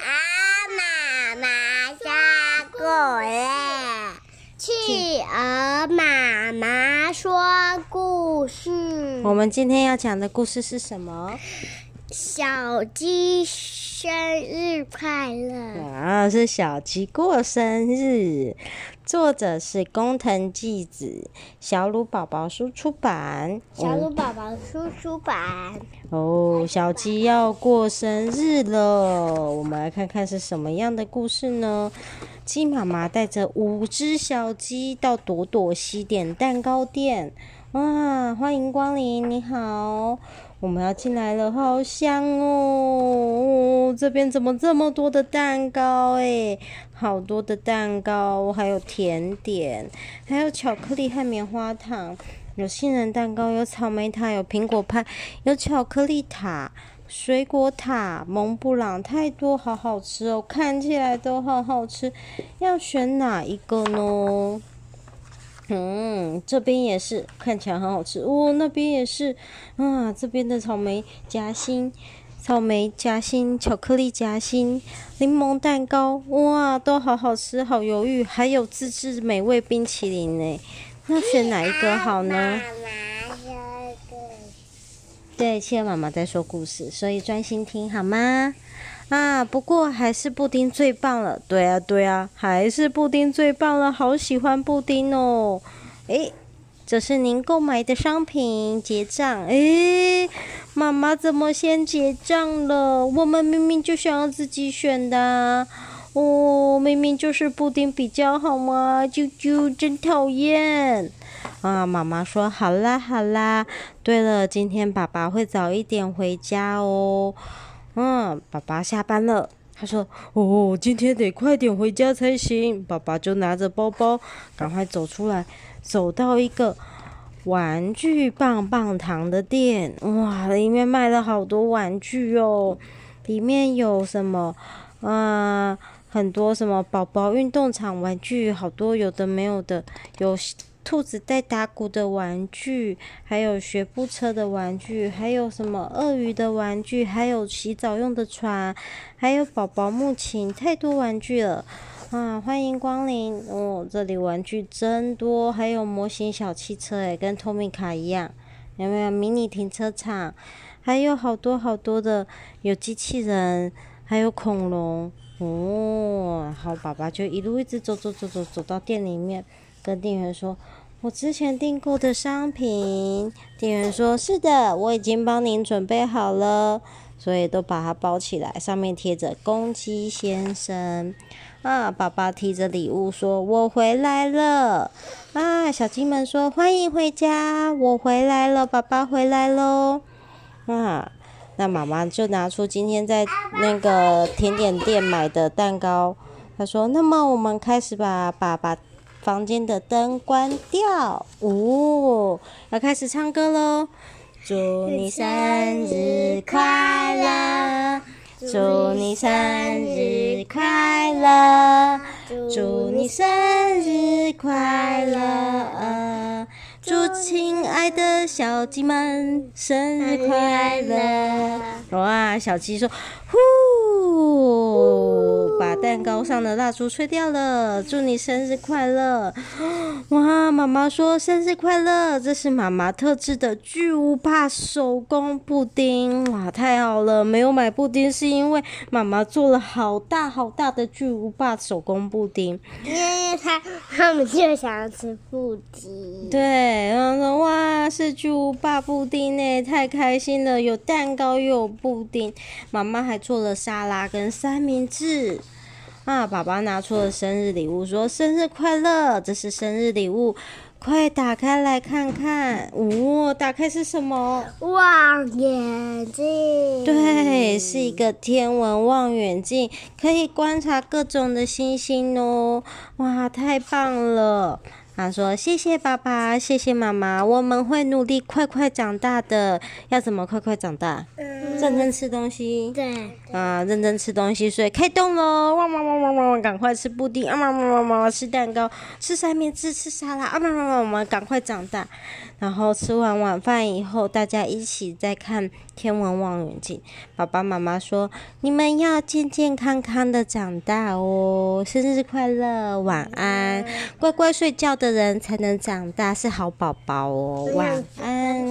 儿妈妈说故事，企鹅妈妈说故事。我们今天要讲的故事是什么？小鸡生日快乐！啊，是小鸡过生日。作者是工藤纪子，小鲁宝宝书出版。小鲁宝宝书出版。哦，小鸡要过生日了，我们来看看是什么样的故事呢？鸡妈妈带着五只小鸡到朵朵西点蛋糕店。哇，欢迎光临，你好。我们要进来了，好香哦！这边怎么这么多的蛋糕诶？好多的蛋糕，还有甜点，还有巧克力和棉花糖，有杏仁蛋糕，有草莓塔，有苹果派，有巧克力塔，水果塔，蒙布朗，太多，好好吃哦！看起来都好好吃，要选哪一个呢？嗯，这边也是，看起来很好吃哦。那边也是，啊，这边的草莓夹心、草莓夹心、巧克力夹心、柠檬蛋糕，哇，都好好吃，好犹豫。还有自制美味冰淇淋呢，那选哪一个好呢？妈妈说故事。对，企鹅妈妈在说故事，所以专心听好吗？啊，不过还是布丁最棒了。对啊，对啊，还是布丁最棒了。好喜欢布丁哦。诶，这是您购买的商品，结账。诶，妈妈怎么先结账了？我们明明就想要自己选的。哦，明明就是布丁比较好嘛。啾啾，真讨厌。啊，妈妈说好啦好啦。对了，今天爸爸会早一点回家哦。嗯，爸爸下班了。他说：“哦，今天得快点回家才行。”爸爸就拿着包包，赶快走出来，走到一个玩具棒棒糖的店。哇，里面卖了好多玩具哦！里面有什么？啊，很多什么宝宝运动场玩具，好多有的没有的，有。兔子带打鼓的玩具，还有学步车的玩具，还有什么鳄鱼的玩具，还有洗澡用的船，还有宝宝木琴，太多玩具了啊！欢迎光临哦，这里玩具真多，还有模型小汽车，诶，跟托米卡一样，有没有迷你停车场？还有好多好多的，有机器人，还有恐龙哦。好，爸爸就一路一直走走走走走到店里面。跟店员说：“我之前订购的商品。”店员说：“是的，我已经帮您准备好了，所以都把它包起来，上面贴着‘公鸡先生’。”啊，爸爸提着礼物说：“我回来了。”啊，小鸡们说：“欢迎回家，我回来了，爸爸回来喽。”啊，那妈妈就拿出今天在那个甜点店买的蛋糕，她说：“那么我们开始吧，爸爸。”房间的灯关掉，哦，要开始唱歌喽！祝你生日快乐，祝你生日快乐，祝你生日快乐，祝亲爱的小鸡们生日快乐！哇，小鸡说：“呼。”把蛋糕上的蜡烛吹掉了，祝你生日快乐！哇，妈妈说生日快乐，这是妈妈特制的巨无霸手工布丁，哇，太好了！没有买布丁是因为妈妈做了好大好大的巨无霸手工布丁，因为他他们就想要吃布丁。对，然后说哇，是巨无霸布丁呢，太开心了！有蛋糕又有布丁，妈妈还做了沙拉跟三明治。啊！爸爸拿出了生日礼物，说：“生日快乐！这是生日礼物，快打开来看看。哦，打开是什么？望远镜。对，是一个天文望远镜，可以观察各种的星星哦。哇，太棒了！”他说：“谢谢爸爸，谢谢妈妈，我们会努力快快长大的。要怎么快快长大？嗯、认真吃东西。对。啊，认真吃东西，所以开动喽！汪汪汪汪汪！赶快吃布丁！啊汪汪汪汪！吃蛋糕，吃三明治，吃沙拉！啊汪汪汪！我们赶快长大。然后吃完晚饭以后，大家一起再看天文望远镜。爸爸妈妈说：“你们要健健康康的长大哦，生日快乐，晚安，乖乖睡觉的人才能长大，是好宝宝哦，晚安。”